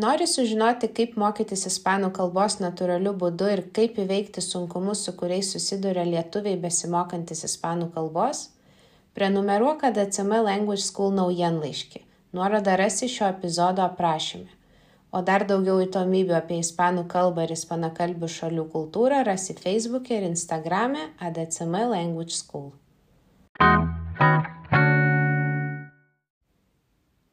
Nori sužinoti, kaip mokytis ispanų kalbos natūraliu būdu ir kaip įveikti sunkumus, su kuriais susiduria lietuviai besimokantis ispanų kalbos? Prenumeruok ADCM Language School naujienlaiškį. Nuorodą rasi šio epizodo aprašyme. O dar daugiau įdomybių apie ispanų kalbą ir ispanakalbių šalių kultūrą rasi Facebook'e ir Instagram'e ADCM Language School.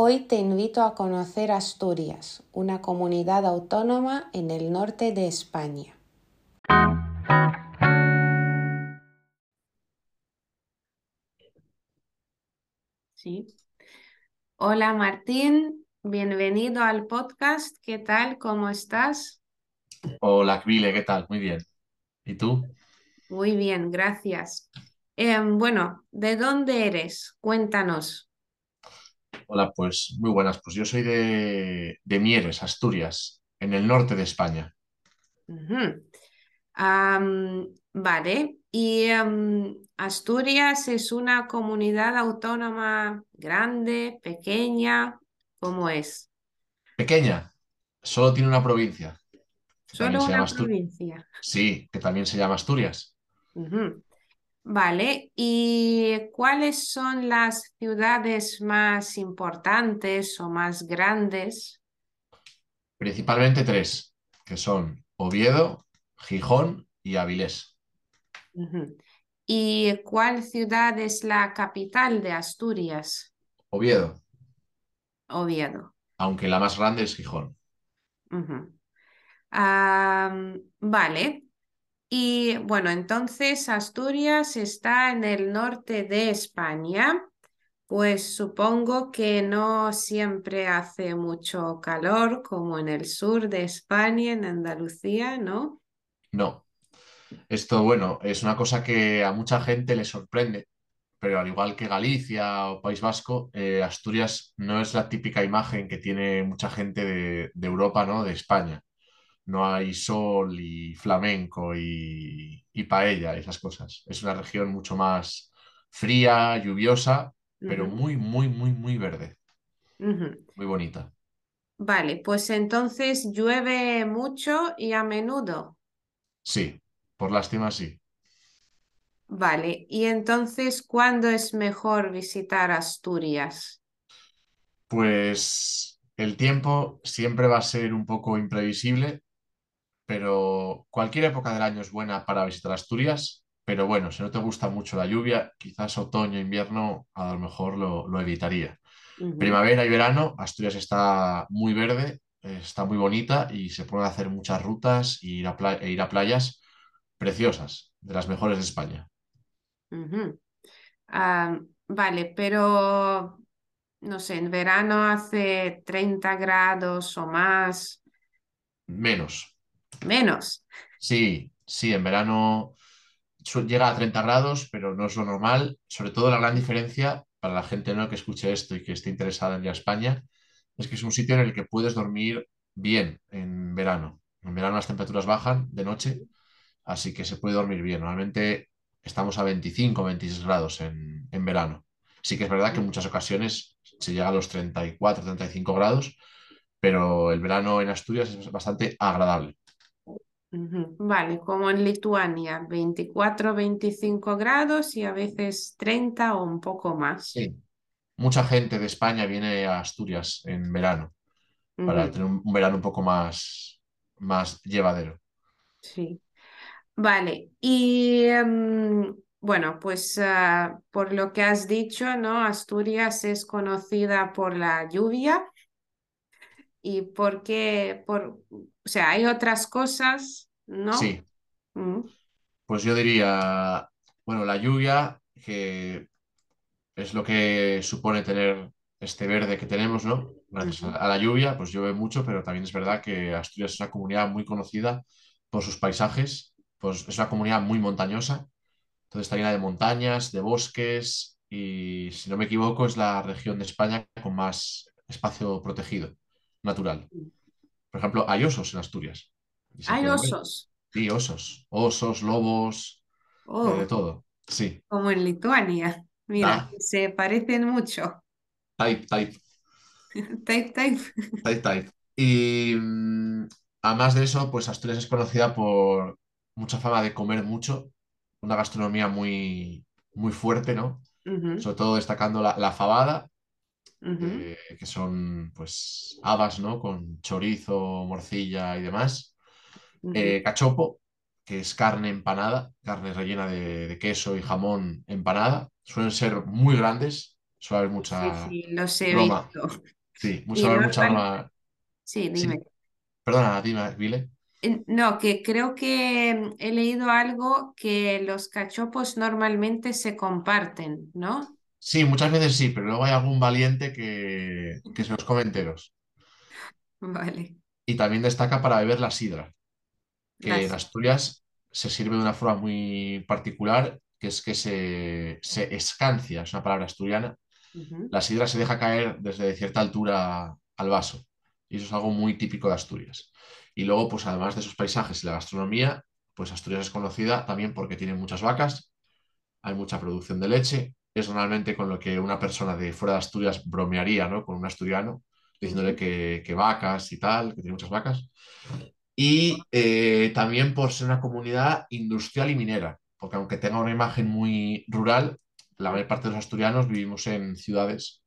Hoy te invito a conocer Asturias, una comunidad autónoma en el norte de España. Sí. Hola Martín, bienvenido al podcast. ¿Qué tal? ¿Cómo estás? Hola, Kvile, ¿qué tal? Muy bien. ¿Y tú? Muy bien, gracias. Em, bueno, ¿de dónde eres? Cuéntanos. Hola, pues muy buenas. Pues yo soy de, de Mieres, Asturias, en el norte de España. Vale, y Asturias es una comunidad autónoma grande, pequeña, ¿cómo es? Pequeña, solo tiene una provincia, Solo una provincia. Sí, que también se llama Asturias. Ujú. Vale, ¿y cuáles son las ciudades más importantes o más grandes? Principalmente tres, que son Oviedo, Gijón y Avilés. ¿Y cuál ciudad es la capital de Asturias? Oviedo, Oviedo. aunque la más grande es Gijón. Vale. Y bueno, entonces Asturias está en el norte de España. Pues supongo que no siempre hace mucho calor como en el sur de España, en Andalucía, ¿no? No, esto, bueno, es una cosa que a mucha gente le sorprende, pero al igual que Galicia o País Vasco, eh, Asturias no es la típica imagen que tiene mucha gente de, de Europa, ¿no? De España. No hay sol y flamenco y, y paella, esas cosas. Es una región mucho más fría, lluviosa, pero muy, muy, muy, muy verde, muy bonita. Vale, pues entonces llueve mucho y a menudo. Sí, por lástima sí. Vale, y entonces, ¿cuándo es mejor visitar Asturias? Pues el tiempo siempre va a ser un poco imprevisible, pero cualquier época del año es buena para visitar Asturias. Pero bueno, si no te gusta mucho la lluvia, quizás otoño, invierno, a lo mejor lo, lo evitaría. Primavera y verano, Asturias está muy verde, está muy bonita y se pueden hacer muchas rutas y ir a pla- e ir a playas preciosas, de las mejores de España. Ah, vale, pero no sé, en verano hace 30 grados o más, Menos. Menos. Sí, sí, en verano llega a 30 grados, pero no es lo normal. Sobre todo la gran diferencia para la gente ¿no? que escuche esto y que esté interesada en ir a España es que es un sitio en el que puedes dormir bien en verano. En verano las temperaturas bajan de noche, así que se puede dormir bien. Normalmente estamos a 25 o 26 grados en, en verano. Sí que es verdad que en muchas ocasiones se llega a los 34, 35 grados, pero el verano en Asturias es bastante agradable. Vale, como en Lituania, 24, 25 grados y a veces 30 o un poco más. Sí. Mucha gente de España viene a Asturias en verano para tener un, un verano un poco más, más llevadero. Sí. Vale, y em, bueno, pues ah, por lo que has dicho, ¿no? Asturias es conocida por la lluvia y porque, por, o sea, hay otras cosas, ¿no? Sí, Mm, pues yo diría, bueno, la lluvia, que es lo que supone tener este verde que tenemos, ¿no? gracias a la lluvia, pues llueve mucho, pero también es verdad que Asturias es una comunidad muy conocida por sus paisajes, pues es una comunidad muy montañosa, entonces está llena de montañas, de bosques y, si no me equivoco, es la región de España con más espacio protegido natural. Por ejemplo, hay osos en Asturias Hay ver. osos. Sí, osos, osos, lobos, eh, de Oh, todo. Sí, como en Lituania. Mira, da, se parecen mucho. type, type. Type, type. Type Type. Y mm, además de eso, pues Asturias es conocida por mucha fama de comer mucho, una gastronomía muy, muy fuerte, ¿no? Sobre todo destacando la, la fabada, eh, que son pues habas, ¿no? Con chorizo, morcilla y demás. Eh, cachopo, que es carne empanada, carne rellena de, de queso y jamón empanada. Suelen ser muy grandes, suele haber Sí, mucha sí, los he broma. visto. Sí, haber mucha normal, broma. sí, Sí, dime. perdona, dime, Vile. No, que creo que mm, he leído algo que los cachopos normalmente se comparten, ¿no? Sí, muchas veces sí, pero luego hay algún valiente que, que se los come enteros. Vale, Y también destaca para beber la sidra, que en. Asturias se sirve de una forma muy particular, que es que se, se escancia, es una palabra asturiana. La sidra se deja caer desde cierta altura al vaso. Y eso es algo muy típico de Asturias. Y luego, pues además de esos paisajes y la gastronomía, pues Asturias es conocida también porque tiene muchas vacas, hay mucha producción de leche. Es normalmente con lo que una persona de fuera de Asturias bromearía, ¿no? Con un asturiano, diciéndole que, que vacas y tal, que tiene muchas vacas. Y eh, también por ser una comunidad industrial y minera, porque aunque tenga una imagen muy rural, la mayor parte de los asturianos vivimos en ciudades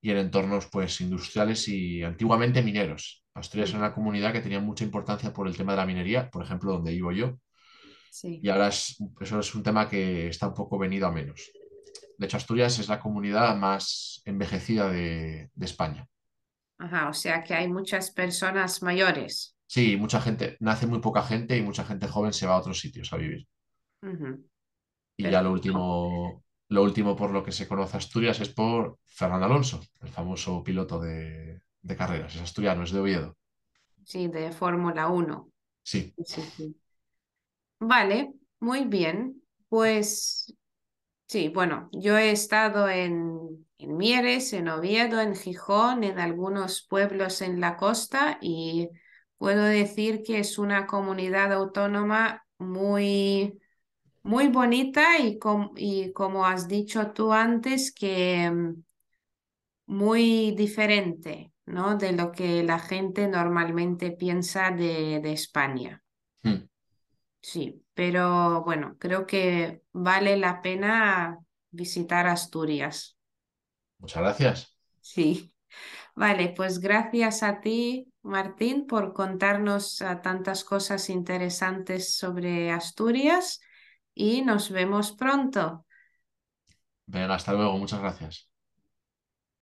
y en entornos pues industriales y antiguamente mineros. Asturias era una comunidad que tenía mucha importancia por el tema de la minería, por ejemplo, donde vivo yo, Sí. y ahora es, eso es un tema que está un poco venido a menos. De hecho, Asturias es la comunidad más envejecida de, de España. Ajá, o sea que hay muchas personas mayores. Sí, mucha gente, nace muy poca gente y mucha gente joven se va a otros sitios a vivir. Y ya lo último, lo último por lo que se conoce Asturias es por Fernando Alonso, el famoso piloto de, de carreras. Es asturiano, es de Oviedo. Sí, de Fórmula Uno. Sí, Sí, sí, sí. Vale, muy bien. Pues sí, bueno, yo he estado en, en Mieres, en Oviedo, en Gijón, en algunos pueblos en la costa y puedo decir que es una comunidad autónoma muy, muy bonita y, com- y como has dicho tú antes, que mm, muy diferente, ¿no? De lo que la gente normalmente piensa de, de España. Mm. Sí, pero bueno, creo que vale la pena visitar Asturias. muchas gracias. Sí, vale, pues gracias a ti, Martín, por contarnos ah, tantas cosas interesantes sobre Asturias y nos vemos pronto. Venga, hasta luego, muchas gracias.